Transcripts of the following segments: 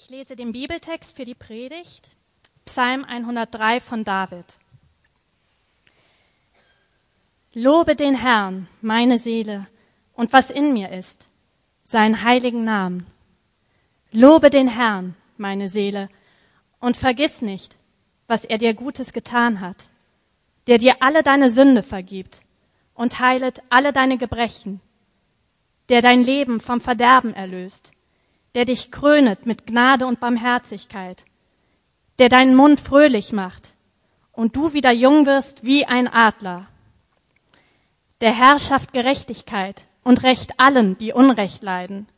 Ich lese den Bibeltext für die Predigt, Psalm 103 von David. Lobe den Herrn, meine Seele, und was in mir ist, seinen heiligen Namen. Lobe den Herrn, meine Seele, und vergiss nicht, was er dir Gutes getan hat, der dir alle deine Sünde vergibt und heilet alle deine Gebrechen, der dein Leben vom Verderben erlöst, der dich krönet mit Gnade und Barmherzigkeit, der deinen Mund fröhlich macht und du wieder jung wirst wie ein Adler. Der Herr schafft Gerechtigkeit und Recht allen, die Unrecht leiden.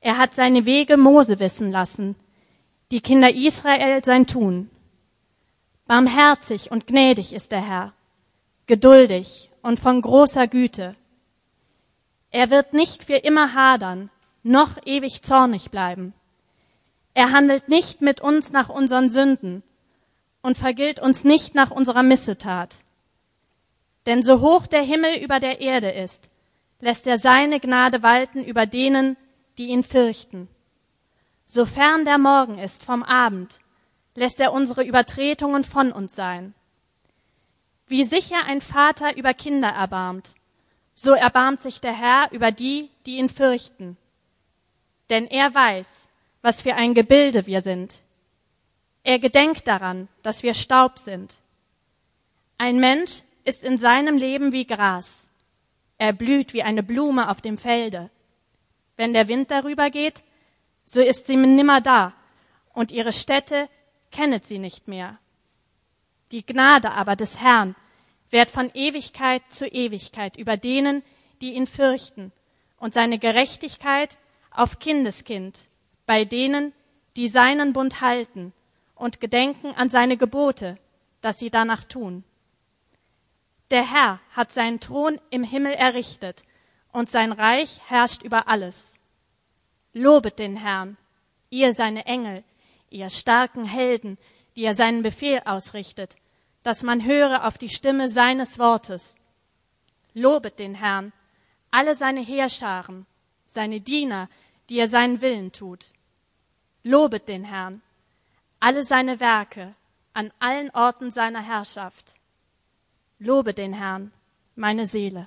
Er hat seine Wege Mose wissen lassen, die Kinder Israel sein Tun. Barmherzig und gnädig ist der Herr, geduldig und von großer Güte. Er wird nicht für immer hadern, noch ewig zornig bleiben. Er handelt nicht mit uns nach unseren Sünden und vergilt uns nicht nach unserer Missetat. Denn so hoch der Himmel über der Erde ist, lässt er seine Gnade walten über denen, die ihn fürchten. So fern der Morgen ist vom Abend, lässt er unsere Übertretungen von uns sein. Wie sicher ein Vater über Kinder erbarmt, so erbarmt sich der Herr über die, die ihn fürchten. Denn er weiß, was für ein Gebilde wir sind. Er gedenkt daran, dass wir Staub sind. Ein Mensch ist in seinem Leben wie Gras. Er blüht wie eine Blume auf dem Felde. Wenn der Wind darüber geht, so ist sie nimmer da und ihre Stätte kennet sie nicht mehr. Die Gnade aber des Herrn währt von Ewigkeit zu Ewigkeit über denen, die ihn fürchten, und seine Gerechtigkeit auf Kindeskind bei denen, die seinen Bund halten und gedenken an seine Gebote, dass sie danach tun. Der Herr hat seinen Thron im Himmel errichtet und sein Reich herrscht über alles. Lobet den Herrn, ihr seine Engel, ihr starken Helden, die er seinen Befehl ausrichtet, dass man höre auf die Stimme seines Wortes. Lobet den Herrn, alle seine Heerscharen, seine Diener, die er seinen Willen tut. Lobet den Herrn, alle seine Werke an allen Orten seiner Herrschaft. Lobe den Herrn, meine Seele.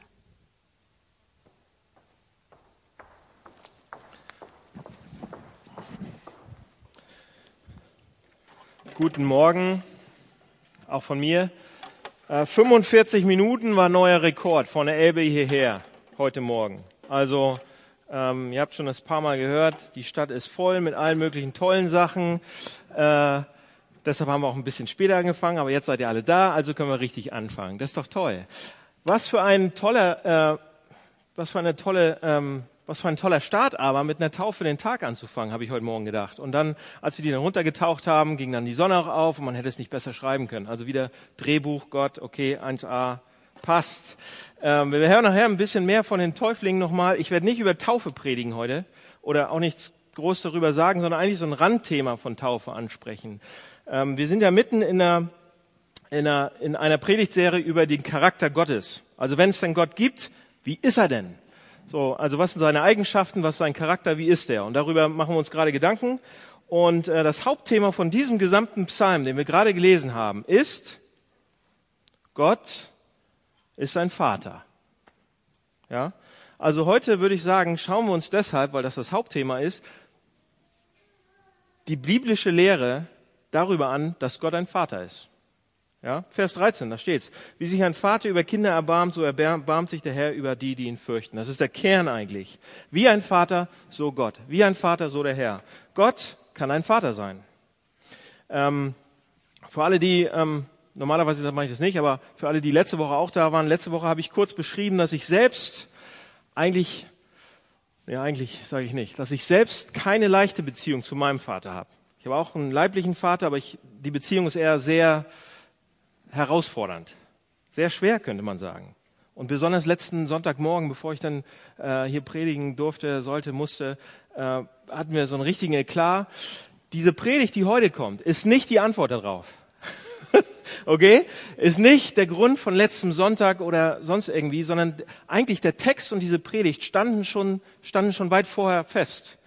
Guten Morgen, auch von mir. 45 äh, Minuten war neuer Rekord von der Elbe hierher heute Morgen. Also ähm, ihr habt schon das paar Mal gehört, die Stadt ist voll mit allen möglichen tollen Sachen. Äh, deshalb haben wir auch ein bisschen später angefangen, aber jetzt seid ihr alle da, also können wir richtig anfangen. Das ist doch toll. Was für ein toller, äh, was für eine tolle, ähm, was für ein toller Start aber, mit einer Taufe den Tag anzufangen, habe ich heute Morgen gedacht. Und dann, als wir die dann runtergetaucht haben, ging dann die Sonne auch auf und man hätte es nicht besser schreiben können. Also wieder Drehbuch, Gott, okay, 1a, passt. Ähm, wir hören nachher ein bisschen mehr von den Täuflingen nochmal. Ich werde nicht über Taufe predigen heute oder auch nichts groß darüber sagen, sondern eigentlich so ein Randthema von Taufe ansprechen. Ähm, wir sind ja mitten in einer, in, einer, in einer Predigtserie über den Charakter Gottes. Also wenn es denn Gott gibt, wie ist er denn? So, also was sind seine Eigenschaften, was ist sein Charakter, wie ist er? Und darüber machen wir uns gerade Gedanken. Und äh, das Hauptthema von diesem gesamten Psalm, den wir gerade gelesen haben, ist Gott ist sein Vater. Ja? Also heute würde ich sagen, schauen wir uns deshalb, weil das das Hauptthema ist, die biblische Lehre darüber an, dass Gott ein Vater ist. Ja, Vers 13, da steht's. Wie sich ein Vater über Kinder erbarmt, so erbarmt sich der Herr über die, die ihn fürchten. Das ist der Kern eigentlich. Wie ein Vater, so Gott. Wie ein Vater, so der Herr. Gott kann ein Vater sein. Ähm, für alle, die ähm, Normalerweise mache ich das nicht, aber für alle, die letzte Woche auch da waren, letzte Woche habe ich kurz beschrieben, dass ich selbst eigentlich, ja eigentlich sage ich nicht, dass ich selbst keine leichte Beziehung zu meinem Vater habe. Ich habe auch einen leiblichen Vater, aber ich, die Beziehung ist eher sehr herausfordernd. Sehr schwer, könnte man sagen. Und besonders letzten Sonntagmorgen, bevor ich dann äh, hier predigen durfte, sollte, musste, äh, hatten wir so einen richtigen Eklat. Diese Predigt, die heute kommt, ist nicht die Antwort darauf. okay? Ist nicht der Grund von letztem Sonntag oder sonst irgendwie, sondern eigentlich der Text und diese Predigt standen schon, standen schon weit vorher fest.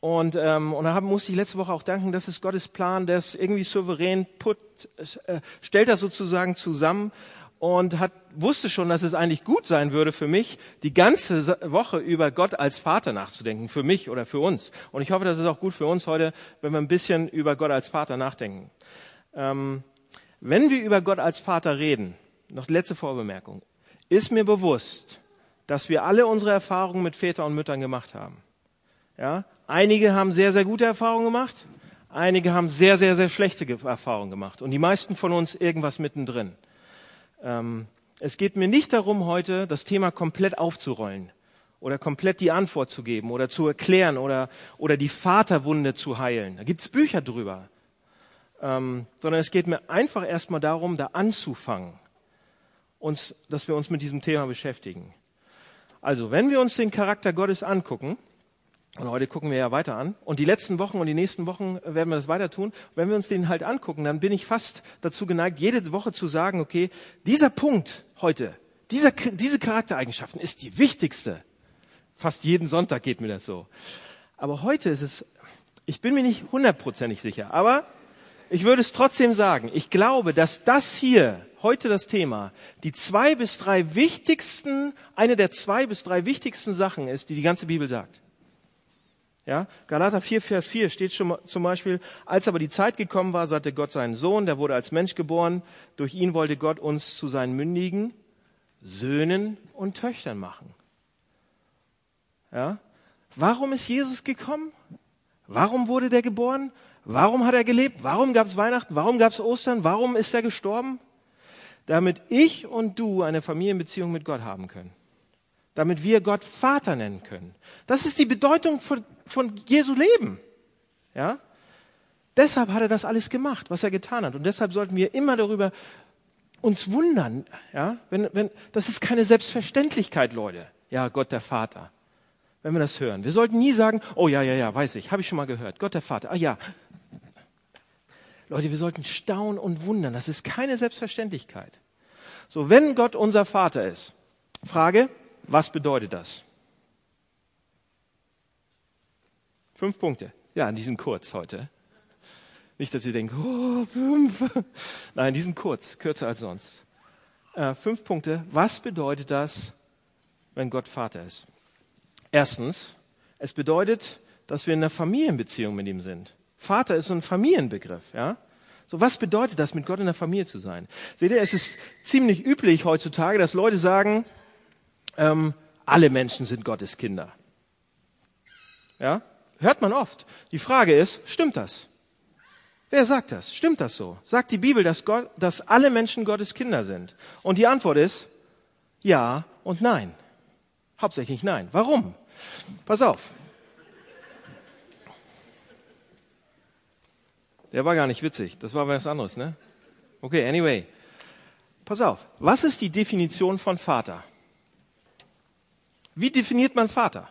Und, ähm, und da musste ich letzte Woche auch danken, das ist Gottes Plan, der ist irgendwie souverän, put, äh, stellt das sozusagen zusammen und hat, wusste schon, dass es eigentlich gut sein würde für mich, die ganze Woche über Gott als Vater nachzudenken, für mich oder für uns. Und ich hoffe, das ist auch gut für uns heute, wenn wir ein bisschen über Gott als Vater nachdenken. Ähm, wenn wir über Gott als Vater reden, noch letzte Vorbemerkung, ist mir bewusst, dass wir alle unsere Erfahrungen mit Vätern und Müttern gemacht haben. Ja? Einige haben sehr, sehr gute Erfahrungen gemacht, einige haben sehr, sehr, sehr schlechte Erfahrungen gemacht und die meisten von uns irgendwas mittendrin. Ähm, es geht mir nicht darum, heute das Thema komplett aufzurollen oder komplett die Antwort zu geben oder zu erklären oder, oder die Vaterwunde zu heilen. Da gibt's Bücher drüber. Ähm, sondern es geht mir einfach erstmal darum, da anzufangen, uns, dass wir uns mit diesem Thema beschäftigen. Also, wenn wir uns den Charakter Gottes angucken, und heute gucken wir ja weiter an. Und die letzten Wochen und die nächsten Wochen werden wir das weiter tun. Wenn wir uns den halt angucken, dann bin ich fast dazu geneigt, jede Woche zu sagen, okay, dieser Punkt heute, dieser, diese Charaktereigenschaften ist die wichtigste. Fast jeden Sonntag geht mir das so. Aber heute ist es, ich bin mir nicht hundertprozentig sicher, aber ich würde es trotzdem sagen. Ich glaube, dass das hier, heute das Thema, die zwei bis drei wichtigsten, eine der zwei bis drei wichtigsten Sachen ist, die die ganze Bibel sagt. Ja, Galater 4, Vers 4 steht schon zum Beispiel, als aber die Zeit gekommen war, sagte Gott seinen Sohn, der wurde als Mensch geboren. Durch ihn wollte Gott uns zu seinen mündigen Söhnen und Töchtern machen. Ja, warum ist Jesus gekommen? Warum wurde der geboren? Warum hat er gelebt? Warum gab es Weihnachten? Warum gab es Ostern? Warum ist er gestorben? Damit ich und du eine Familienbeziehung mit Gott haben können damit wir Gott Vater nennen können. Das ist die Bedeutung von, von Jesu Leben. Ja? Deshalb hat er das alles gemacht, was er getan hat. Und deshalb sollten wir immer darüber uns wundern. Ja? Wenn, wenn, das ist keine Selbstverständlichkeit, Leute. Ja, Gott der Vater. Wenn wir das hören. Wir sollten nie sagen, oh ja, ja, ja, weiß ich, habe ich schon mal gehört. Gott der Vater. Ah ja. Leute, wir sollten staunen und wundern. Das ist keine Selbstverständlichkeit. So, wenn Gott unser Vater ist, Frage, was bedeutet das? Fünf Punkte. Ja, die sind kurz heute. Nicht, dass ihr denkt, oh, fünf. Nein, die sind kurz, kürzer als sonst. Äh, fünf Punkte. Was bedeutet das, wenn Gott Vater ist? Erstens, es bedeutet, dass wir in einer Familienbeziehung mit ihm sind. Vater ist so ein Familienbegriff, ja? So, was bedeutet das, mit Gott in der Familie zu sein? Seht ihr, es ist ziemlich üblich heutzutage, dass Leute sagen, ähm, alle Menschen sind Gottes Kinder. Ja, hört man oft. Die Frage ist, stimmt das? Wer sagt das? Stimmt das so? Sagt die Bibel, dass, Gott, dass alle Menschen Gottes Kinder sind? Und die Antwort ist ja und nein. Hauptsächlich nein. Warum? Pass auf. Der war gar nicht witzig. Das war was anderes, ne? Okay, anyway. Pass auf. Was ist die Definition von Vater? Wie definiert man Vater?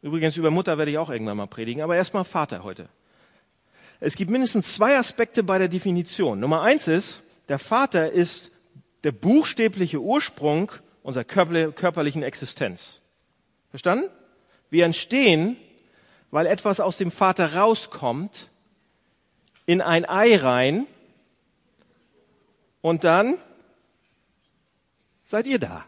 Übrigens über Mutter werde ich auch irgendwann mal predigen, aber erstmal Vater heute. Es gibt mindestens zwei Aspekte bei der Definition. Nummer eins ist, der Vater ist der buchstäbliche Ursprung unserer körperlichen Existenz. Verstanden? Wir entstehen, weil etwas aus dem Vater rauskommt, in ein Ei rein und dann seid ihr da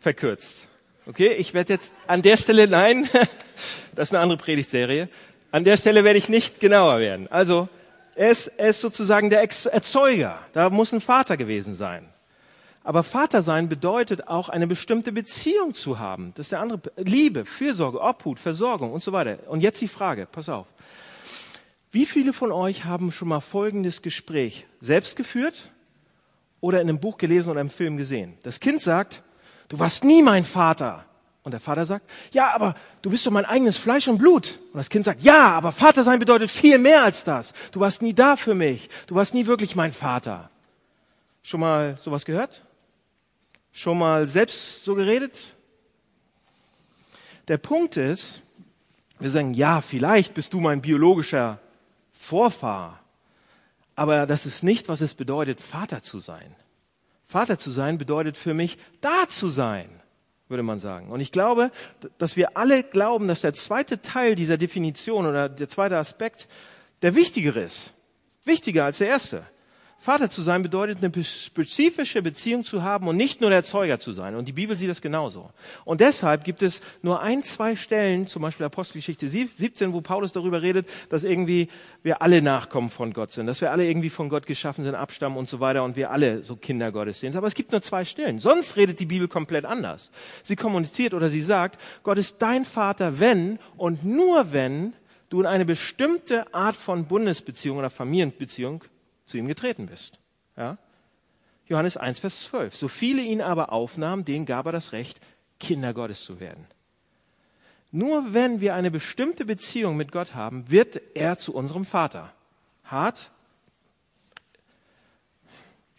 verkürzt. Okay, ich werde jetzt an der Stelle, nein, das ist eine andere Predigtserie, an der Stelle werde ich nicht genauer werden. Also, er ist, er ist sozusagen der Erzeuger. Da muss ein Vater gewesen sein. Aber Vater sein bedeutet auch eine bestimmte Beziehung zu haben. Das ist der andere, Liebe, Fürsorge, Obhut, Versorgung und so weiter. Und jetzt die Frage, pass auf. Wie viele von euch haben schon mal folgendes Gespräch selbst geführt oder in einem Buch gelesen oder im Film gesehen? Das Kind sagt, du warst nie mein Vater. Und der Vater sagt, ja, aber du bist doch mein eigenes Fleisch und Blut. Und das Kind sagt, ja, aber Vater sein bedeutet viel mehr als das. Du warst nie da für mich. Du warst nie wirklich mein Vater. Schon mal sowas gehört? Schon mal selbst so geredet? Der Punkt ist, wir sagen, ja, vielleicht bist du mein biologischer Vorfahr. Aber das ist nicht, was es bedeutet, Vater zu sein. Vater zu sein bedeutet für mich, da zu sein. würde man sagen. Und ich glaube, dass wir alle glauben, dass der zweite Teil dieser Definition oder der zweite Aspekt der wichtigere ist. Wichtiger als der erste. Vater zu sein bedeutet, eine spezifische Beziehung zu haben und nicht nur der Zeuger zu sein. Und die Bibel sieht das genauso. Und deshalb gibt es nur ein, zwei Stellen, zum Beispiel Apostelgeschichte 17, wo Paulus darüber redet, dass irgendwie wir alle Nachkommen von Gott sind, dass wir alle irgendwie von Gott geschaffen sind, abstammen und so weiter und wir alle so Kinder Gottes sind. Aber es gibt nur zwei Stellen. Sonst redet die Bibel komplett anders. Sie kommuniziert oder sie sagt, Gott ist dein Vater, wenn und nur wenn du in eine bestimmte Art von Bundesbeziehung oder Familienbeziehung zu ihm getreten bist. Ja? Johannes 1, Vers 12. So viele ihn aber aufnahmen, denen gab er das Recht, Kinder Gottes zu werden. Nur wenn wir eine bestimmte Beziehung mit Gott haben, wird er zu unserem Vater. Hart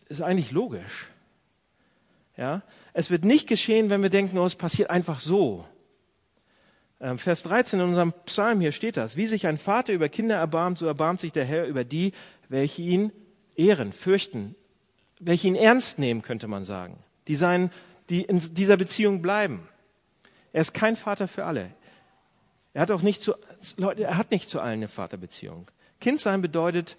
ist eigentlich logisch. Ja? Es wird nicht geschehen, wenn wir denken, oh, es passiert einfach so. Ähm, Vers 13 in unserem Psalm hier steht das. Wie sich ein Vater über Kinder erbarmt, so erbarmt sich der Herr über die, welche ihn ehren, fürchten, welche ihn ernst nehmen, könnte man sagen, die, sein, die in dieser Beziehung bleiben. Er ist kein Vater für alle. Er hat auch nicht zu, Leute, er hat nicht zu allen eine Vaterbeziehung. Kind sein bedeutet,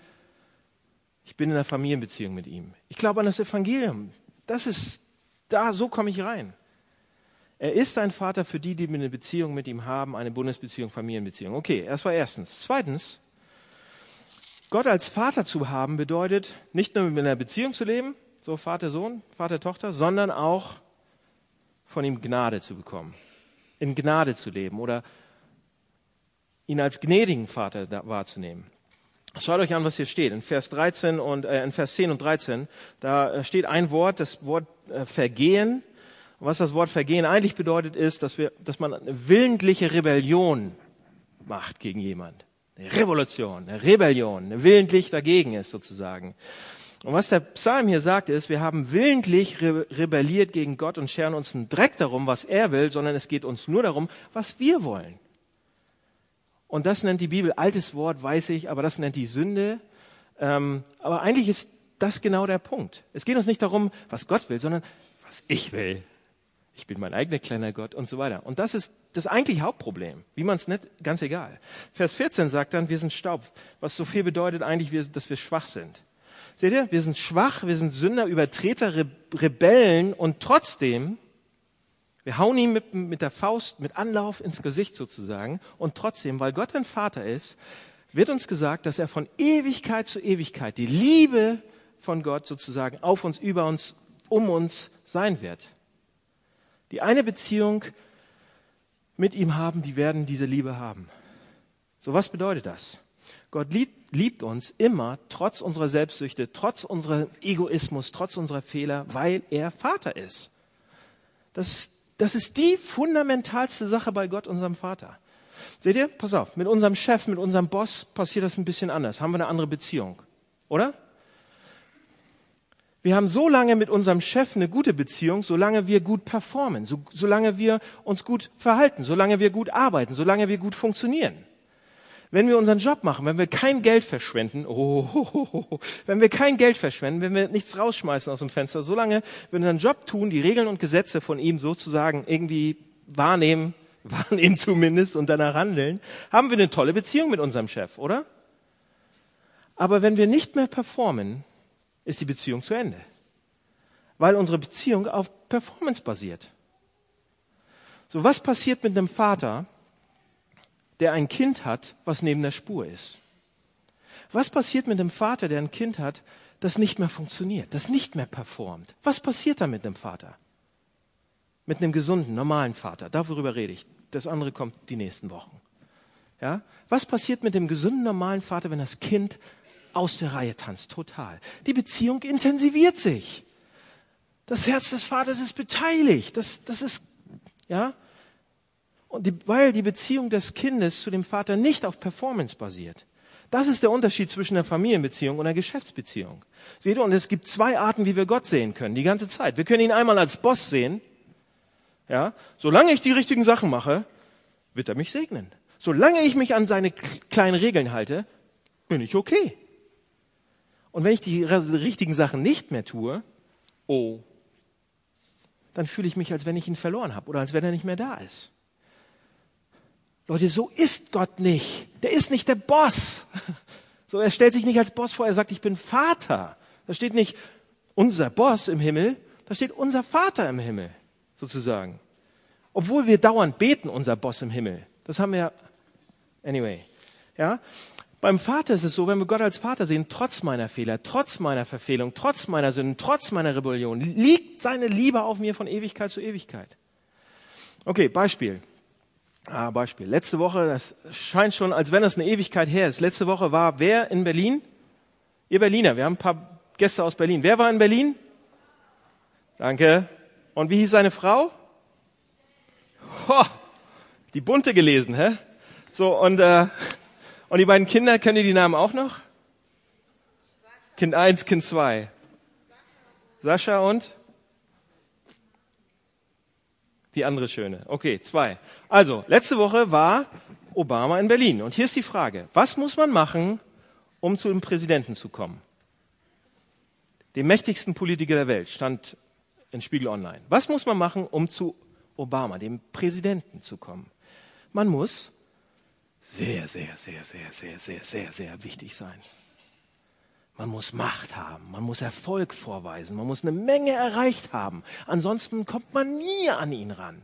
ich bin in einer Familienbeziehung mit ihm. Ich glaube an das Evangelium. Das ist, da, so komme ich rein. Er ist ein Vater für die, die eine Beziehung mit ihm haben, eine Bundesbeziehung, Familienbeziehung. Okay, das war erstens. Zweitens, Gott als Vater zu haben bedeutet, nicht nur mit einer Beziehung zu leben, so Vater-Sohn, Vater-Tochter, sondern auch von ihm Gnade zu bekommen, in Gnade zu leben oder ihn als gnädigen Vater wahrzunehmen. Schaut euch an, was hier steht. In Vers 13 und äh, in Vers 10 und 13, da äh, steht ein Wort, das Wort äh, Vergehen. Was das Wort Vergehen eigentlich bedeutet, ist, dass wir, dass man eine willentliche Rebellion macht gegen jemand. Eine Revolution, eine Rebellion, eine willentlich dagegen ist sozusagen. Und was der Psalm hier sagt, ist, wir haben willentlich re rebelliert gegen Gott und scheren uns einen Dreck darum, was er will, sondern es geht uns nur darum, was wir wollen. Und das nennt die Bibel, altes Wort, weiß ich, aber das nennt die Sünde. Ähm, aber eigentlich ist das genau der Punkt. Es geht uns nicht darum, was Gott will, sondern was ich will ich bin mein eigener kleiner Gott und so weiter. Und das ist das eigentlich Hauptproblem, wie man es nicht, ganz egal. Vers 14 sagt dann, wir sind Staub, was so viel bedeutet eigentlich, dass wir schwach sind. Seht ihr, wir sind schwach, wir sind Sünder, Übertreter, Rebellen und trotzdem, wir hauen ihm mit, mit der Faust, mit Anlauf ins Gesicht sozusagen und trotzdem, weil Gott ein Vater ist, wird uns gesagt, dass er von Ewigkeit zu Ewigkeit die Liebe von Gott sozusagen auf uns, über uns, um uns sein wird die eine Beziehung mit ihm haben, die werden diese Liebe haben. So was bedeutet das? Gott liebt, uns immer, trotz unserer Selbstsüchte, trotz unserer Egoismus, trotz unserer Fehler, weil er Vater ist. Das, das ist die fundamentalste Sache bei Gott, unserem Vater. Seht ihr? Pass auf, mit unserem Chef, mit unserem Boss passiert das ein bisschen anders. Haben wir eine andere Beziehung. Oder? Wir haben so lange mit unserem Chef eine gute Beziehung, solange wir gut performen, so, solange wir uns gut verhalten, solange wir gut arbeiten, solange wir gut funktionieren. Wenn wir unseren Job machen, wenn wir kein Geld verschwenden, oh, oh, oh, oh, wenn wir kein Geld verschwenden, wenn wir nichts rausschmeißen aus dem Fenster, solange wir unseren Job tun, die Regeln und Gesetze von ihm sozusagen irgendwie wahrnehmen, wahrnehmen zumindest und danach handeln, haben wir eine tolle Beziehung mit unserem Chef, oder? Aber wenn wir nicht mehr performen, ist die Beziehung zu Ende. Weil unsere Beziehung auf Performance basiert. So, was passiert mit einem Vater, der ein Kind hat, was neben der Spur ist? Was passiert mit einem Vater, der ein Kind hat, das nicht mehr funktioniert, das nicht mehr performt? Was passiert da mit einem Vater? Mit einem gesunden, normalen Vater. Darüber rede ich. Das andere kommt die nächsten Wochen. Ja? Was passiert mit dem gesunden, normalen Vater, wenn das Kind aus der Reihe tanzt, total. Die Beziehung intensiviert sich. Das Herz des Vaters ist beteiligt. Das, das ist, ja. Und die, weil die Beziehung des Kindes zu dem Vater nicht auf Performance basiert. Das ist der Unterschied zwischen einer Familienbeziehung und einer Geschäftsbeziehung. Seht ihr, und es gibt zwei Arten, wie wir Gott sehen können, die ganze Zeit. Wir können ihn einmal als Boss sehen. Ja, solange ich die richtigen Sachen mache, wird er mich segnen. Solange ich mich an seine kleinen Regeln halte, bin ich okay. Und wenn ich die richtigen Sachen nicht mehr tue, oh, dann fühle ich mich, als wenn ich ihn verloren habe oder als wenn er nicht mehr da ist. Leute, so ist Gott nicht. Der ist nicht der Boss. So, er stellt sich nicht als Boss vor, er sagt, ich bin Vater. Da steht nicht unser Boss im Himmel, da steht unser Vater im Himmel, sozusagen. Obwohl wir dauernd beten, unser Boss im Himmel. Das haben wir, anyway. Ja? Beim Vater ist es so, wenn wir Gott als Vater sehen, trotz meiner Fehler, trotz meiner Verfehlung, trotz meiner Sünden, trotz meiner Rebellion, liegt seine Liebe auf mir von Ewigkeit zu Ewigkeit. Okay, Beispiel. Ah, Beispiel. Letzte Woche, das scheint schon, als wenn es eine Ewigkeit her ist. Letzte Woche war wer in Berlin? Ihr Berliner. Wir haben ein paar Gäste aus Berlin. Wer war in Berlin? Danke. Und wie hieß seine Frau? Ho, die bunte gelesen, hä? So, und äh, und die beiden Kinder, kennt ihr die Namen auch noch? Kind 1, Kind 2. Sascha und? Die andere Schöne. Okay, zwei. Also, letzte Woche war Obama in Berlin. Und hier ist die Frage. Was muss man machen, um zu dem Präsidenten zu kommen? Dem mächtigsten Politiker der Welt stand in Spiegel Online. Was muss man machen, um zu Obama, dem Präsidenten zu kommen? Man muss sehr, sehr, sehr, sehr, sehr, sehr, sehr, sehr wichtig sein. Man muss Macht haben, man muss Erfolg vorweisen, man muss eine Menge erreicht haben. Ansonsten kommt man nie an ihn ran.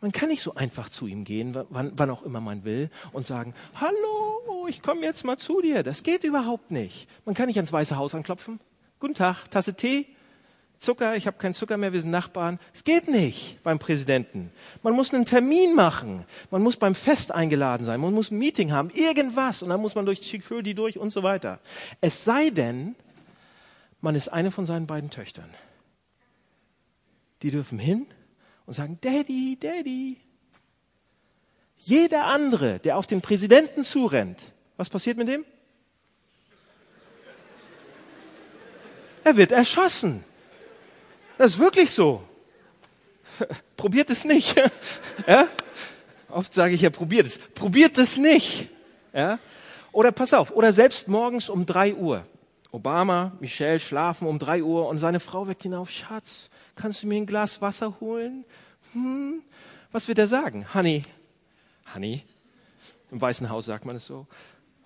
Man kann nicht so einfach zu ihm gehen, wann, wann auch immer man will, und sagen, hallo, ich komme jetzt mal zu dir. Das geht überhaupt nicht. Man kann nicht ans Weiße Haus anklopfen. Guten Tag, Tasse Tee? Zucker, ich habe keinen Zucker mehr, wir sind Nachbarn. Es geht nicht beim Präsidenten. Man muss einen Termin machen. Man muss beim Fest eingeladen sein. Man muss ein Meeting haben, irgendwas. Und dann muss man durch Security durch und so weiter. Es sei denn, man ist eine von seinen beiden Töchtern. Die dürfen hin und sagen, Daddy, Daddy. Jeder andere, der auf den Präsidenten zurennt, was passiert mit dem? Er wird erschossen. Das ist wirklich so. Probiert es nicht. ja? Oft sage ich ja, probiert es. Probiert es nicht. Ja? Oder pass auf, oder selbst morgens um drei Uhr. Obama, Michelle schlafen um drei Uhr und seine Frau weckt ihn auf, Schatz, kannst du mir ein Glas Wasser holen? Hm? Was wird er sagen? Honey, Honey, im Weißen Haus sagt man es so,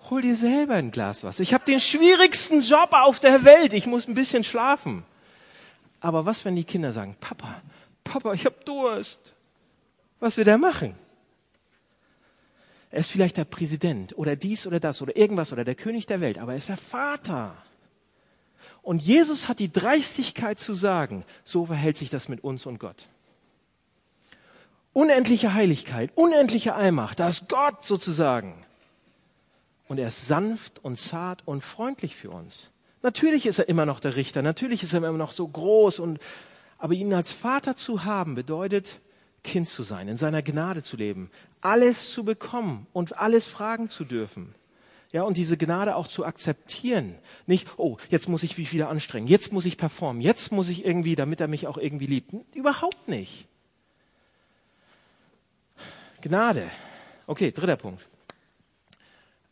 hol dir selber ein Glas Wasser. Ich habe den schwierigsten Job auf der Welt, ich muss ein bisschen schlafen. Aber was, wenn die Kinder sagen, Papa, Papa, ich habe Durst? Was wird er machen? Er ist vielleicht der Präsident oder dies oder das oder irgendwas oder der König der Welt, aber er ist der Vater. Und Jesus hat die Dreistigkeit zu sagen, so verhält sich das mit uns und Gott. Unendliche Heiligkeit, unendliche Allmacht, das ist Gott sozusagen. Und er ist sanft und zart und freundlich für uns. Natürlich ist er immer noch der Richter, natürlich ist er immer noch so groß und, aber ihn als Vater zu haben bedeutet, Kind zu sein, in seiner Gnade zu leben, alles zu bekommen und alles fragen zu dürfen. Ja, und diese Gnade auch zu akzeptieren. Nicht, oh, jetzt muss ich mich wieder anstrengen, jetzt muss ich performen, jetzt muss ich irgendwie, damit er mich auch irgendwie liebt. Überhaupt nicht. Gnade. Okay, dritter Punkt.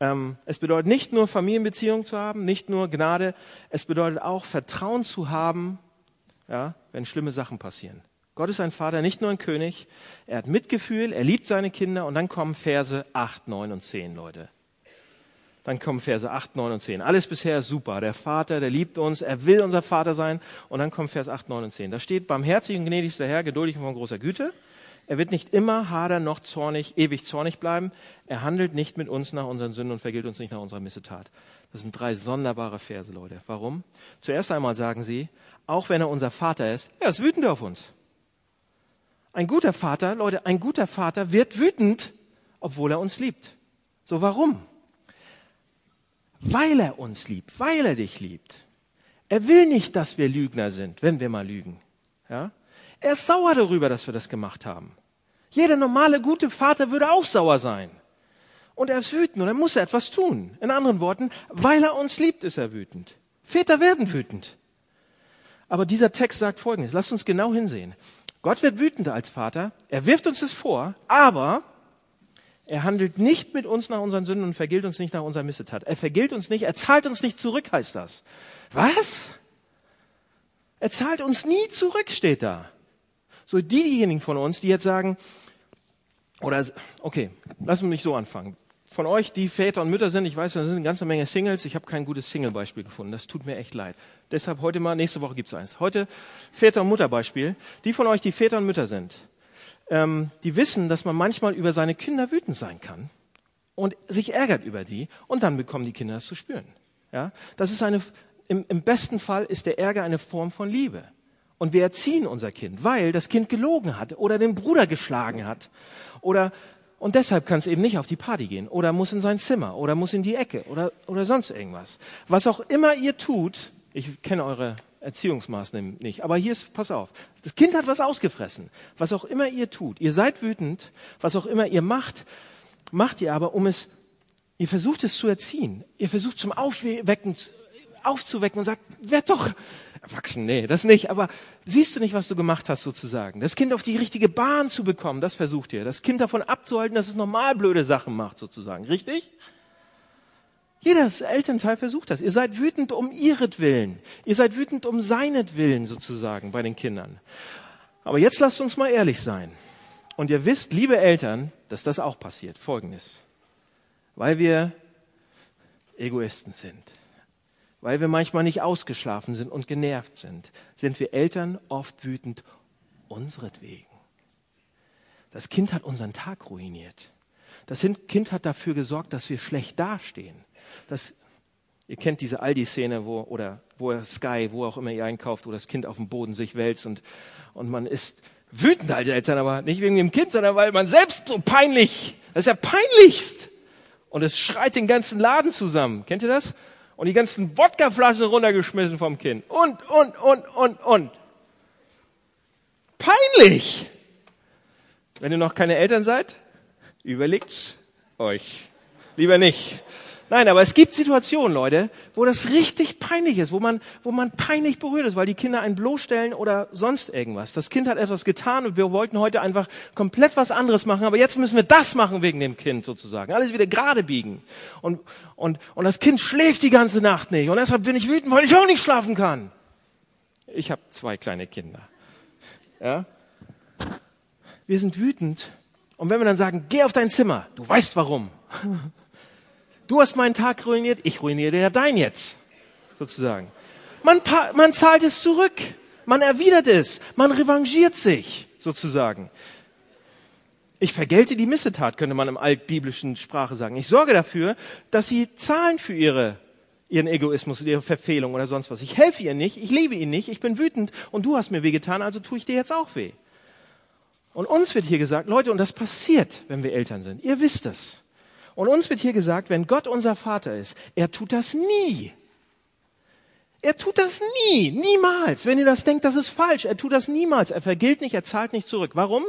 Ähm, es bedeutet nicht nur Familienbeziehungen zu haben, nicht nur Gnade, es bedeutet auch Vertrauen zu haben, ja, wenn schlimme Sachen passieren. Gott ist ein Vater, nicht nur ein König. Er hat Mitgefühl, er liebt seine Kinder und dann kommen Verse 8, 9 und 10, Leute. Dann kommen Verse 8, 9 und 10. Alles bisher super. Der Vater, der liebt uns, er will unser Vater sein. Und dann kommt Vers 8, 9 und 10. Da steht, barmherzig und gnädig ist der Herr, geduldig und von großer Güte. Er wird nicht immer hader noch zornig, ewig zornig bleiben. Er handelt nicht mit uns nach unseren Sünden und vergilt uns nicht nach unserer Missetat. Das sind drei sonderbare Verse, Leute. Warum? Zuerst einmal sagen sie, auch wenn er unser Vater ist, er ist wütend auf uns. Ein guter Vater, Leute, ein guter Vater wird wütend, obwohl er uns liebt. So warum? Weil er uns liebt, weil er dich liebt. Er will nicht, dass wir Lügner sind, wenn wir mal lügen. Ja? Er ist sauer darüber, dass wir das gemacht haben. Jeder normale, gute Vater würde auch sauer sein. Und er ist wütend und er muss etwas tun. In anderen Worten, weil er uns liebt, ist er wütend. Väter werden wütend. Aber dieser Text sagt Folgendes. Lasst uns genau hinsehen. Gott wird wütender als Vater. Er wirft uns das vor, aber er handelt nicht mit uns nach unseren Sünden und vergilt uns nicht nach unserer Missetat. Er vergilt uns nicht, er zahlt uns nicht zurück, heißt das. Was? Er zahlt uns nie zurück, steht da. So diejenigen von uns, die jetzt sagen, oder, okay, lassen wir mich so anfangen. Von euch, die Väter und Mütter sind, ich weiß, da sind eine ganze Menge Singles. Ich habe kein gutes Single-Beispiel gefunden. Das tut mir echt leid. Deshalb heute mal, nächste Woche gibt's eins. Heute Väter- und Mutterbeispiel. Die von euch, die Väter und Mütter sind, ähm, die wissen, dass man manchmal über seine Kinder wütend sein kann und sich ärgert über die und dann bekommen die Kinder das zu spüren. Ja, das ist eine, im, im besten Fall ist der Ärger eine Form von Liebe. Und wir erziehen unser Kind, weil das Kind gelogen hat oder den Bruder geschlagen hat oder und deshalb kann es eben nicht auf die Party gehen oder muss in sein Zimmer oder muss in die Ecke oder oder sonst irgendwas. Was auch immer ihr tut, ich kenne eure Erziehungsmaßnahmen nicht, aber hier ist, pass auf, das Kind hat was ausgefressen. Was auch immer ihr tut, ihr seid wütend, was auch immer ihr macht, macht ihr aber, um es, ihr versucht es zu erziehen. Ihr versucht zum Aufwecken, aufzuwecken und sagt, werd doch erwachsen, nee, das nicht, aber siehst du nicht, was du gemacht hast sozusagen? Das Kind auf die richtige Bahn zu bekommen, das versucht ihr. Das Kind davon abzuhalten, dass es normal blöde Sachen macht sozusagen, richtig? Jeder Elternteil versucht das. Ihr seid wütend um ihretwillen. Ihr seid wütend um seinetwillen sozusagen bei den Kindern. Aber jetzt lasst uns mal ehrlich sein. Und ihr wisst, liebe Eltern, dass das auch passiert. Folgendes. Weil wir Egoisten sind weil wir manchmal nicht ausgeschlafen sind und genervt sind, sind wir Eltern oft wütend unseretwegen. Das Kind hat unseren Tag ruiniert. Das Kind hat dafür gesorgt, dass wir schlecht dastehen. Das, ihr kennt diese Aldi-Szene, wo, oder wo Sky, wo auch immer ihr einkauft, wo das Kind auf dem Boden sich wälzt und, und man ist wütend als Eltern, aber nicht wegen dem Kind, sondern weil man selbst so peinlich, das ist ja peinlichst. Und es schreit den ganzen Laden zusammen. Kennt ihr das? Und die ganzen Wodkaflaschen runtergeschmissen vom Kind. Und, und, und, und, und. Peinlich! Wenn ihr noch keine Eltern seid, überlegt's euch. Lieber nicht. Nein, aber es gibt Situationen, Leute, wo das richtig peinlich ist, wo man, wo man peinlich berührt ist, weil die Kinder einen bloßstellen oder sonst irgendwas. Das Kind hat etwas getan und wir wollten heute einfach komplett was anderes machen, aber jetzt müssen wir das machen wegen dem Kind sozusagen. Alles wieder gerade biegen. Und, und, und das Kind schläft die ganze Nacht nicht und deshalb bin ich wütend, weil ich auch nicht schlafen kann. Ich habe zwei kleine Kinder. Ja? Wir sind wütend. Und wenn wir dann sagen, geh auf dein Zimmer, du weißt warum. Du hast meinen Tag ruiniert, ich ruiniere ja dein jetzt, sozusagen. Man, man zahlt es zurück, man erwidert es, man revanchiert sich, sozusagen. Ich vergelte die Missetat, könnte man im altbiblischen Sprache sagen. Ich sorge dafür, dass sie zahlen für ihre, ihren Egoismus und ihre Verfehlung oder sonst was. Ich helfe ihr nicht, ich liebe ihn nicht, ich bin wütend und du hast mir wehgetan, also tue ich dir jetzt auch weh. Und uns wird hier gesagt, Leute, und das passiert, wenn wir Eltern sind. Ihr wisst es. Und uns wird hier gesagt, wenn Gott unser Vater ist, er tut das nie. Er tut das nie, niemals. Wenn ihr das denkt, das ist falsch. Er tut das niemals. Er vergilt nicht, er zahlt nicht zurück. Warum?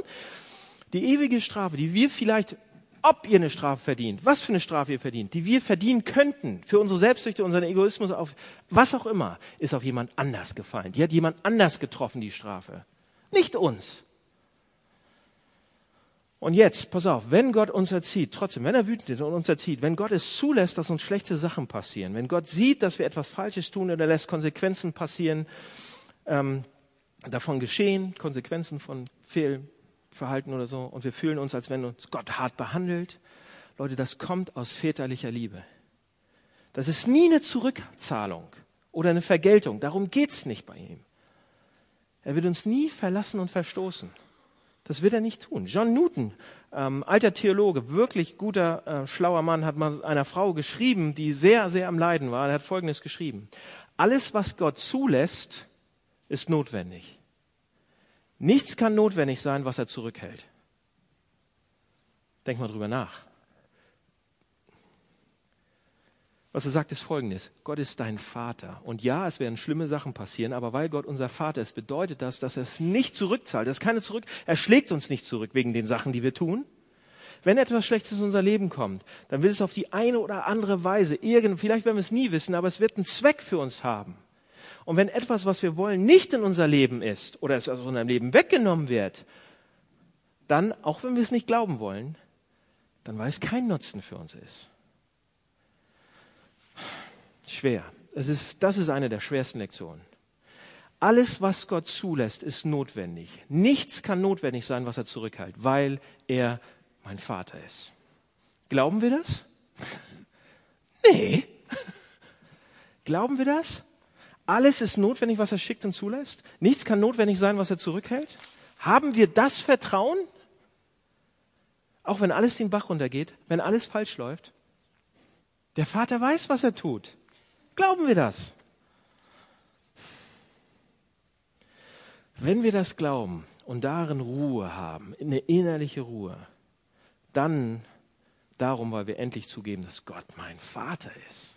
Die ewige Strafe, die wir vielleicht, ob ihr eine Strafe verdient, was für eine Strafe ihr verdient, die wir verdienen könnten für unsere Selbstsüchte, unseren Egoismus, auf was auch immer, ist auf jemand anders gefallen. Die hat jemand anders getroffen, die Strafe. Nicht uns. Und jetzt, pass auf, wenn Gott uns erzieht, trotzdem, wenn er wütend ist und uns erzieht, wenn Gott es zulässt, dass uns schlechte Sachen passieren, wenn Gott sieht, dass wir etwas Falsches tun oder lässt Konsequenzen passieren, ähm, davon geschehen, Konsequenzen von Fehlverhalten oder so, und wir fühlen uns, als wenn uns Gott hart behandelt, Leute, das kommt aus väterlicher Liebe. Das ist nie eine Zurückzahlung oder eine Vergeltung. Darum geht's nicht bei ihm. Er wird uns nie verlassen und verstoßen. Das wird er nicht tun. John Newton, ähm, alter Theologe, wirklich guter, äh, schlauer Mann, hat mal einer Frau geschrieben, die sehr, sehr am Leiden war. Er hat Folgendes geschrieben. Alles, was Gott zulässt, ist notwendig. Nichts kann notwendig sein, was er zurückhält. Denk mal drüber nach. Was er sagt, ist folgendes. Gott ist dein Vater. Und ja, es werden schlimme Sachen passieren, aber weil Gott unser Vater ist, bedeutet das, dass er es nicht zurückzahlt. Das ist keine zurück, er schlägt uns nicht zurück wegen den Sachen, die wir tun. Wenn etwas Schlechtes in unser Leben kommt, dann wird es auf die eine oder andere Weise, irgend, vielleicht werden wir es nie wissen, aber es wird einen Zweck für uns haben. Und wenn etwas, was wir wollen, nicht in unser Leben ist oder es aus unserem Leben weggenommen wird, dann, auch wenn wir es nicht glauben wollen, dann weil es kein Nutzen für uns ist schwer. Es ist, das ist eine der schwersten Lektionen. Alles, was Gott zulässt, ist notwendig. Nichts kann notwendig sein, was er zurückhält, weil er mein Vater ist. Glauben wir das? Nee. Glauben wir das? Alles ist notwendig, was er schickt und zulässt? Nichts kann notwendig sein, was er zurückhält? Haben wir das Vertrauen? Auch wenn alles den Bach runtergeht, wenn alles falsch läuft? Der Vater weiß, was er tut. Glauben wir das? Wenn wir das glauben und darin Ruhe haben, eine innerliche Ruhe, dann darum, weil wir endlich zugeben, dass Gott mein Vater ist.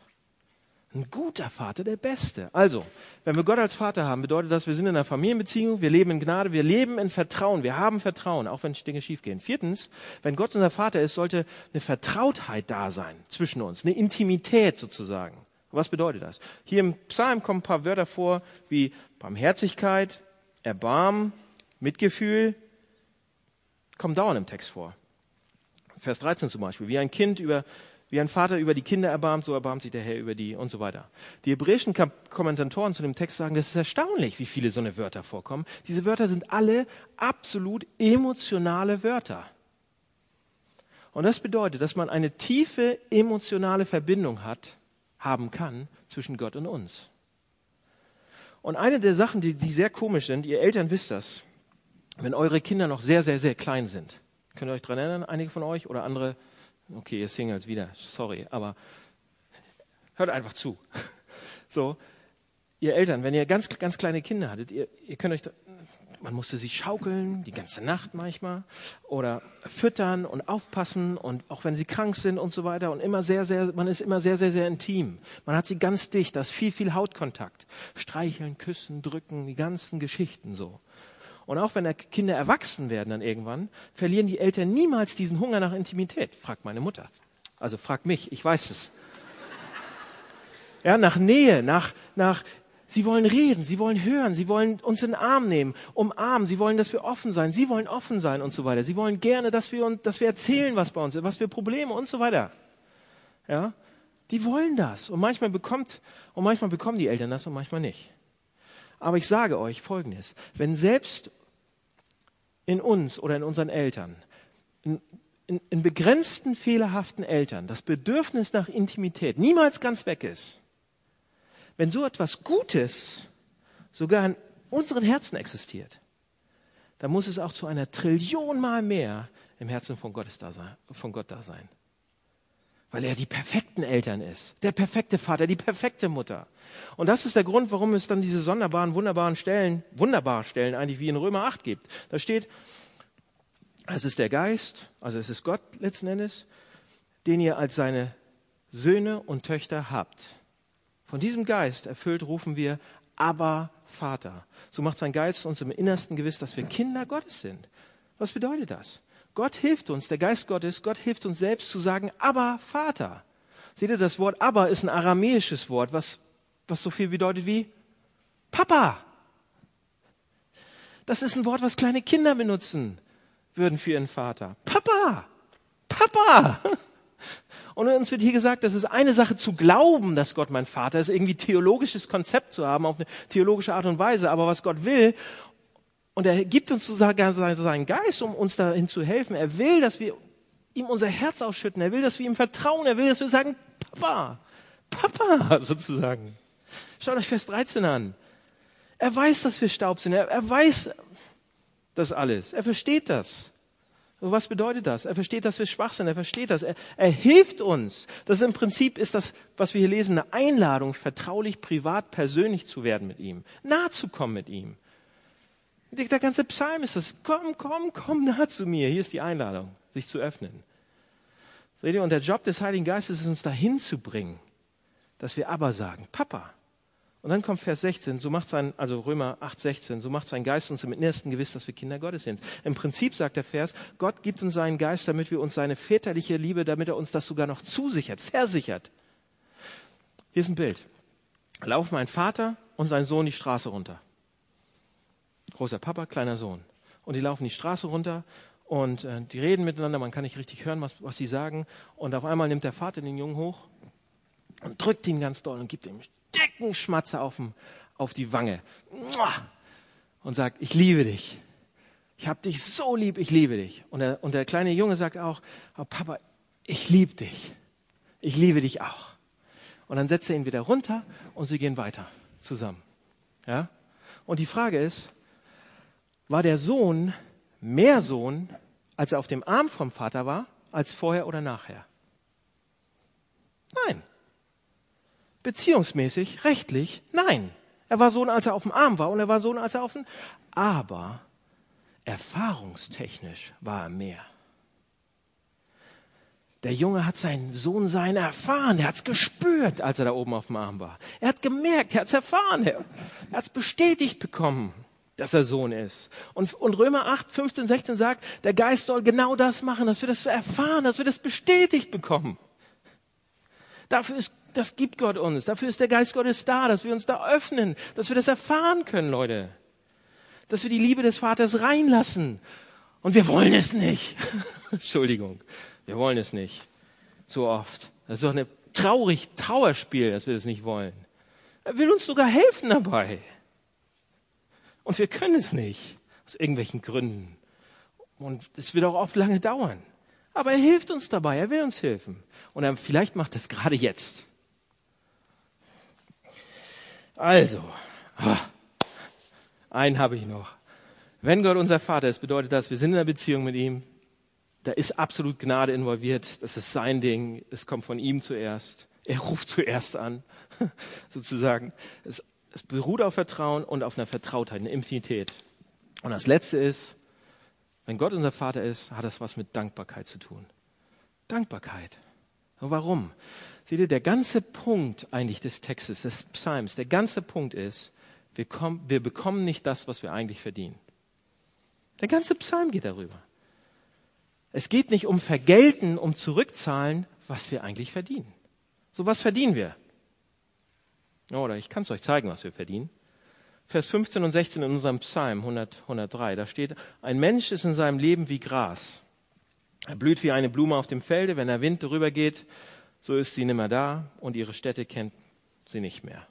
Ein guter Vater, der Beste. Also, wenn wir Gott als Vater haben, bedeutet das, wir sind in einer Familienbeziehung, wir leben in Gnade, wir leben in Vertrauen, wir haben Vertrauen, auch wenn Dinge schiefgehen. Viertens, wenn Gott unser Vater ist, sollte eine Vertrautheit da sein zwischen uns, eine Intimität sozusagen. Was bedeutet das? Hier im Psalm kommen ein paar Wörter vor wie Barmherzigkeit, Erbarmen, Mitgefühl, kommen dauernd im Text vor. Vers 13 zum Beispiel, wie ein Kind über wie ein Vater über die Kinder erbarmt, so erbarmt sich der Herr über die und so weiter. Die hebräischen Kommentatoren zu dem Text sagen, das ist erstaunlich, wie viele so eine Wörter vorkommen. Diese Wörter sind alle absolut emotionale Wörter. Und das bedeutet, dass man eine tiefe emotionale Verbindung hat, haben kann zwischen Gott und uns. Und eine der Sachen, die, die sehr komisch sind, ihr Eltern wisst das, wenn eure Kinder noch sehr, sehr, sehr klein sind. Könnt ihr euch daran erinnern, einige von euch oder andere Okay, ihr Singles wieder, sorry, aber hört einfach zu. So, ihr Eltern, wenn ihr ganz, ganz kleine Kinder hattet, ihr, ihr könnt euch, da, man musste sie schaukeln, die ganze Nacht manchmal, oder füttern und aufpassen und auch wenn sie krank sind und so weiter und immer sehr, sehr, man ist immer sehr, sehr, sehr intim. Man hat sie ganz dicht, da ist viel, viel Hautkontakt. Streicheln, küssen, drücken, die ganzen Geschichten so. Und auch wenn Kinder erwachsen werden dann irgendwann, verlieren die Eltern niemals diesen Hunger nach Intimität, fragt meine Mutter. Also fragt mich, ich weiß es. Ja, nach Nähe, nach, nach, sie wollen reden, sie wollen hören, sie wollen uns in den Arm nehmen, umarmen, sie wollen, dass wir offen sein, sie wollen offen sein und so weiter. Sie wollen gerne, dass wir, uns, dass wir erzählen, was bei uns ist, was wir Probleme und so weiter. Ja, die wollen das. Und manchmal bekommt, und manchmal bekommen die Eltern das und manchmal nicht. Aber ich sage euch Folgendes. Wenn selbst in uns oder in unseren Eltern, in, in, in begrenzten, fehlerhaften Eltern, das Bedürfnis nach Intimität niemals ganz weg ist, wenn so etwas Gutes sogar in unseren Herzen existiert, dann muss es auch zu einer Trillion Mal mehr im Herzen von, Gottes da sein, von Gott da sein weil er die perfekten Eltern ist, der perfekte Vater, die perfekte Mutter. Und das ist der Grund, warum es dann diese sonderbaren, wunderbaren Stellen, wunderbare Stellen eigentlich wie in Römer 8 gibt. Da steht, es ist der Geist, also es ist Gott letzten Endes, den ihr als seine Söhne und Töchter habt. Von diesem Geist erfüllt rufen wir, aber Vater. So macht sein Geist uns im Innersten gewiss, dass wir Kinder Gottes sind. Was bedeutet das? Gott hilft uns, der Geist Gottes, Gott hilft uns selbst zu sagen, aber Vater. Seht ihr, das Wort aber ist ein aramäisches Wort, was, was so viel bedeutet wie Papa. Das ist ein Wort, was kleine Kinder benutzen würden für ihren Vater. Papa. Papa. Und uns wird hier gesagt, das ist eine Sache zu glauben, dass Gott mein Vater ist, irgendwie theologisches Konzept zu haben, auf eine theologische Art und Weise. Aber was Gott will und er gibt uns sogar seinen Geist, um uns dahin zu helfen. Er will, dass wir ihm unser Herz ausschütten. Er will, dass wir ihm vertrauen. Er will, dass wir sagen, Papa, Papa, sozusagen. Schaut euch Vers 13 an. Er weiß, dass wir Staub sind. Er, er weiß das alles. Er versteht das. Und was bedeutet das? Er versteht, dass wir schwach sind. Er versteht das. Er, er hilft uns. Das ist im Prinzip ist das, was wir hier lesen, eine Einladung, vertraulich, privat, persönlich zu werden mit ihm, nahe zu kommen mit ihm. Der ganze Psalm ist das. Komm, komm, komm nah zu mir. Hier ist die Einladung, sich zu öffnen. Seht ihr, und der Job des Heiligen Geistes ist uns dahin zu bringen, dass wir aber sagen, Papa. Und dann kommt Vers 16, so macht sein, also Römer 8, 16, so macht sein Geist uns im Innersten gewiss, dass wir Kinder Gottes sind. Im Prinzip sagt der Vers, Gott gibt uns seinen Geist, damit wir uns seine väterliche Liebe, damit er uns das sogar noch zusichert, versichert. Hier ist ein Bild. Laufen ein Vater und sein Sohn die Straße runter großer Papa, kleiner Sohn. Und die laufen die Straße runter und äh, die reden miteinander, man kann nicht richtig hören, was, was sie sagen. Und auf einmal nimmt der Vater den Jungen hoch und drückt ihn ganz doll und gibt ihm dicken Schmatzer auf den, auf die Wange und sagt, ich liebe dich. Ich habe dich so lieb, ich liebe dich. Und der, und der kleine Junge sagt auch, oh Papa, ich liebe dich. Ich liebe dich auch. Und dann setzt er ihn wieder runter und sie gehen weiter zusammen. Ja? Und die Frage ist, war der Sohn mehr Sohn, als er auf dem Arm vom Vater war, als vorher oder nachher? Nein. Beziehungsmäßig, rechtlich, nein. Er war Sohn, als er auf dem Arm war und er war Sohn, als er auf dem... Aber erfahrungstechnisch war er mehr. Der Junge hat seinen Sohn sein erfahren. Er hat es gespürt, als er da oben auf dem Arm war. Er hat gemerkt, er hat es erfahren. Er, er hat es bestätigt bekommen, dass er Sohn ist. Und, und Römer 8, 15, 16 sagt, der Geist soll genau das machen, dass wir das erfahren, dass wir das bestätigt bekommen. Dafür ist, das gibt Gott uns. Dafür ist der Geist Gottes da, dass wir uns da öffnen, dass wir das erfahren können, Leute. Dass wir die Liebe des Vaters reinlassen. Und wir wollen es nicht. Entschuldigung. Wir wollen es nicht. So oft. Das ist doch ein traurig Trauerspiel, dass wir das nicht wollen. Er will uns sogar helfen dabei. Und wir können es nicht. Aus irgendwelchen Gründen. Und es wird auch oft lange dauern. Aber er hilft uns dabei. Er will uns helfen. Und er vielleicht macht es gerade jetzt. Also, ah, einen habe ich noch. Wenn Gott unser Vater ist, bedeutet das, wir sind in einer Beziehung mit ihm da ist absolut Gnade involviert. Das ist sein Ding. Es kommt von ihm zuerst. Er ruft zuerst an, sozusagen. Es, es beruht auf Vertrauen und auf einer Vertrautheit, einer Infinität. Und das Letzte ist, wenn Gott unser Vater ist, hat das was mit Dankbarkeit zu tun. Dankbarkeit. Warum? Seht ihr, der ganze Punkt eigentlich des Textes, des Psalms, der ganze Punkt ist, wir, kommen, wir bekommen nicht das, was wir eigentlich verdienen. Der ganze Psalm geht darüber. Es geht nicht um Vergelten, um zurückzahlen, was wir eigentlich verdienen. So was verdienen wir. Oder ich kann es euch zeigen, was wir verdienen. Vers 15 und 16 in unserem Psalm 100, 103, da steht, ein Mensch ist in seinem Leben wie Gras. Er blüht wie eine Blume auf dem Felde, wenn der Wind darüber geht, so ist sie nimmer da und ihre Städte kennt sie nicht mehr.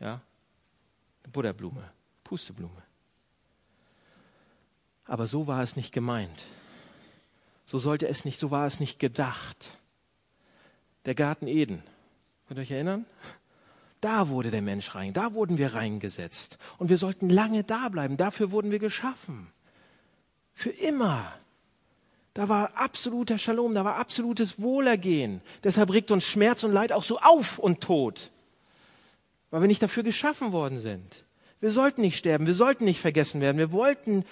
Ja? Butterblume, Pusteblume. Aber so war es nicht gemeint. So sollte es nicht, so war es nicht gedacht. Der Garten Eden. Könnt ihr euch erinnern? Da wurde der Mensch rein, da wurden wir reingesetzt. Und wir sollten lange da bleiben. Dafür wurden wir geschaffen. Für immer. Da war absoluter Shalom, da war absolutes Wohlergehen. Deshalb regt uns Schmerz und Leid auch so auf und Tod. Weil wir nicht dafür geschaffen worden sind. Wir sollten nicht sterben, wir sollten nicht vergessen werden. Wir wollten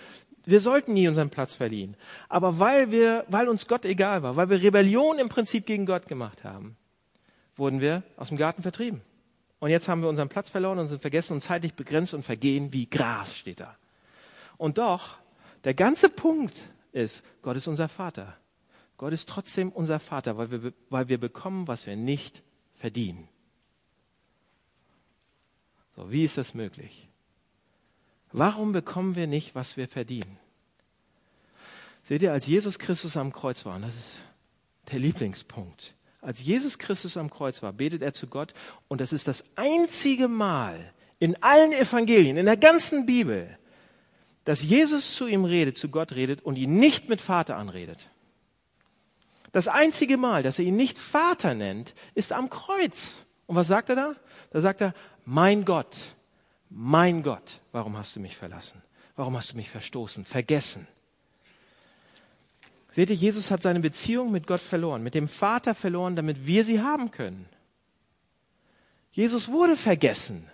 wir sollten nie unseren Platz verlieren. Aber weil wir, weil uns Gott egal war, weil wir Rebellion im Prinzip gegen Gott gemacht haben, wurden wir aus dem Garten vertrieben. Und jetzt haben wir unseren Platz verloren und sind vergessen und zeitlich begrenzt und vergehen wie Gras steht da. Und doch, der ganze Punkt ist, Gott ist unser Vater. Gott ist trotzdem unser Vater, weil wir, weil wir bekommen, was wir nicht verdienen. So, wie ist das möglich? Warum bekommen wir nicht, was wir verdienen? Seht ihr, als Jesus Christus am Kreuz war, und das ist der Lieblingspunkt, als Jesus Christus am Kreuz war, betet er zu Gott und das ist das einzige Mal in allen Evangelien, in der ganzen Bibel, dass Jesus zu ihm redet, zu Gott redet und ihn nicht mit Vater anredet. Das einzige Mal, dass er ihn nicht Vater nennt, ist am Kreuz. Und was sagt er da? Da sagt er, mein Gott, mein Gott, warum hast du mich verlassen? Warum hast du mich verstoßen, vergessen? Seht ihr, Jesus hat seine Beziehung mit Gott verloren, mit dem Vater verloren, damit wir sie haben können. Jesus wurde vergessen,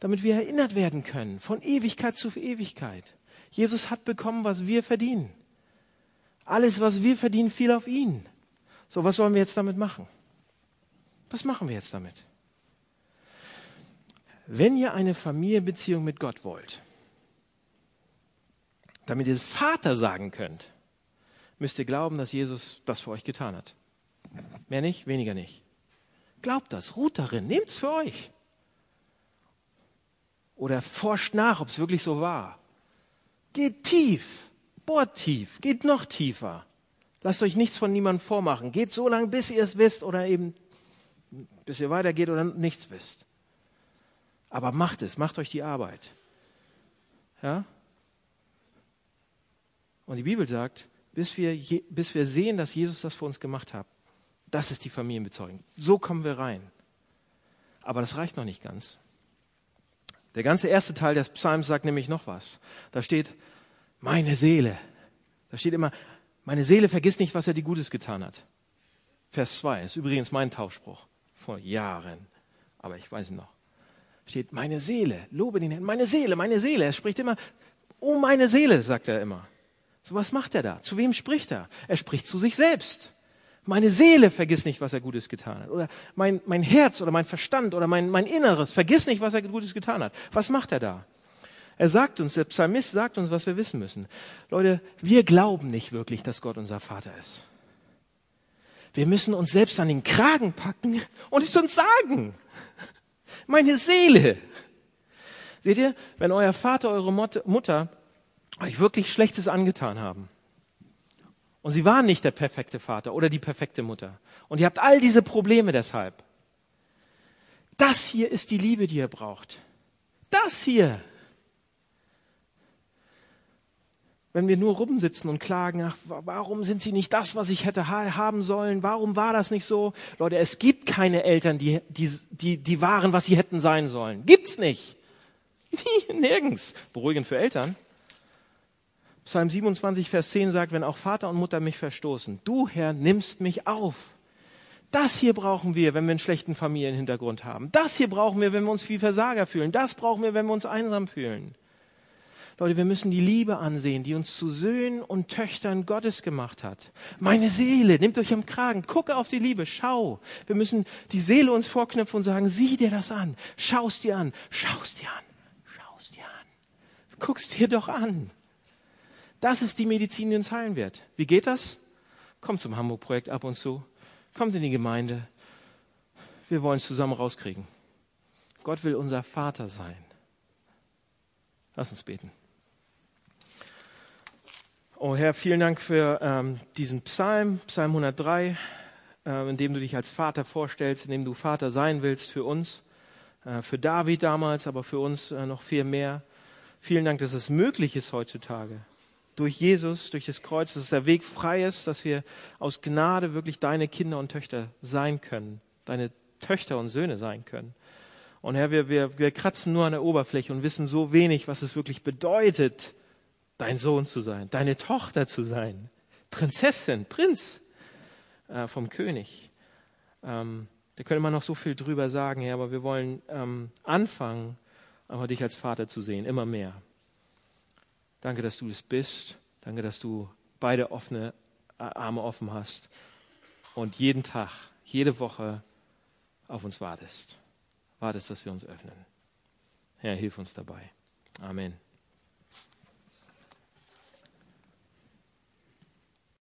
damit wir erinnert werden können, von Ewigkeit zu Ewigkeit. Jesus hat bekommen, was wir verdienen. Alles, was wir verdienen, fiel auf ihn. So, was sollen wir jetzt damit machen? Was machen wir jetzt damit? wenn ihr eine Familienbeziehung mit Gott wollt, damit ihr Vater sagen könnt, müsst ihr glauben, dass Jesus das für euch getan hat. Mehr nicht, weniger nicht. Glaubt das, ruht darin, nehmt es für euch. Oder forscht nach, ob es wirklich so war. Geht tief, bohrt tief, geht noch tiefer. Lasst euch nichts von niemandem vormachen. Geht so lange, bis ihr es wisst oder eben bis ihr weitergeht oder nichts wisst. Aber macht es, macht euch die Arbeit. Ja? Und die Bibel sagt, bis wir, bis wir sehen, dass Jesus das für uns gemacht hat, das ist die Familienbezeugung. So kommen wir rein. Aber das reicht noch nicht ganz. Der ganze erste Teil des Psalms sagt nämlich noch was. Da steht, meine Seele. Da steht immer, meine Seele vergisst nicht, was er dir Gutes getan hat. Vers 2 ist übrigens mein Taufspruch vor Jahren, aber ich weiß ihn noch. Steht, meine Seele, lobe den Herrn, meine Seele, meine Seele. Er spricht immer, oh meine Seele, sagt er immer. So was macht er da? Zu wem spricht er? Er spricht zu sich selbst. Meine Seele vergiss nicht, was er Gutes getan hat. Oder mein, mein Herz oder mein Verstand oder mein, mein Inneres, vergiss nicht, was er Gutes getan hat. Was macht er da? Er sagt uns, der Psalmist sagt uns, was wir wissen müssen. Leute, wir glauben nicht wirklich, dass Gott unser Vater ist. Wir müssen uns selbst an den Kragen packen und es uns sagen. Meine Seele. Seht ihr, wenn euer Vater, eure Mutter euch wirklich Schlechtes angetan haben und sie waren nicht der perfekte Vater oder die perfekte Mutter und ihr habt all diese Probleme deshalb, das hier ist die Liebe, die ihr braucht. Das hier. wenn wir nur rumsitzen und klagen, ach, warum sind sie nicht das, was ich hätte haben sollen? Warum war das nicht so? Leute, es gibt keine Eltern, die, die, die, die waren, was sie hätten sein sollen. Gibt's nicht. Nirgends. Beruhigend für Eltern. Psalm 27, Vers 10 sagt, wenn auch Vater und Mutter mich verstoßen, du Herr nimmst mich auf. Das hier brauchen wir, wenn wir einen schlechten Familienhintergrund haben. Das hier brauchen wir, wenn wir uns wie Versager fühlen. Das brauchen wir, wenn wir uns einsam fühlen. Leute, wir müssen die Liebe ansehen, die uns zu Söhnen und Töchtern Gottes gemacht hat. Meine Seele, nehmt euch am Kragen, gucke auf die Liebe, schau. Wir müssen die Seele uns vorknüpfen und sagen, sieh dir das an, schaust dir an, schaust dir an, schaust dir an. Guckst dir doch an. Das ist die Medizin, die uns heilen wird. Wie geht das? Kommt zum Hamburg-Projekt ab und zu. Kommt in die Gemeinde. Wir wollen es zusammen rauskriegen. Gott will unser Vater sein. Lass uns beten. Oh Herr, vielen Dank für ähm, diesen Psalm, Psalm 103, äh, in dem du dich als Vater vorstellst, in dem du Vater sein willst für uns, äh, für David damals, aber für uns äh, noch viel mehr. Vielen Dank, dass es möglich ist heutzutage. Durch Jesus, durch das Kreuz, dass der Weg frei ist, dass wir aus Gnade wirklich deine Kinder und Töchter sein können, deine Töchter und Söhne sein können. Und Herr, wir, wir, wir kratzen nur an der Oberfläche und wissen so wenig, was es wirklich bedeutet, dein Sohn zu sein, deine Tochter zu sein, Prinzessin, Prinz äh, vom König. Ähm, da könnte man noch so viel drüber sagen, Herr, aber wir wollen ähm, anfangen, aber dich als Vater zu sehen, immer mehr. Danke, dass du es bist. Danke, dass du beide offene äh, Arme offen hast und jeden Tag, jede Woche auf uns wartest. Wartest, dass wir uns öffnen. Herr, hilf uns dabei. Amen.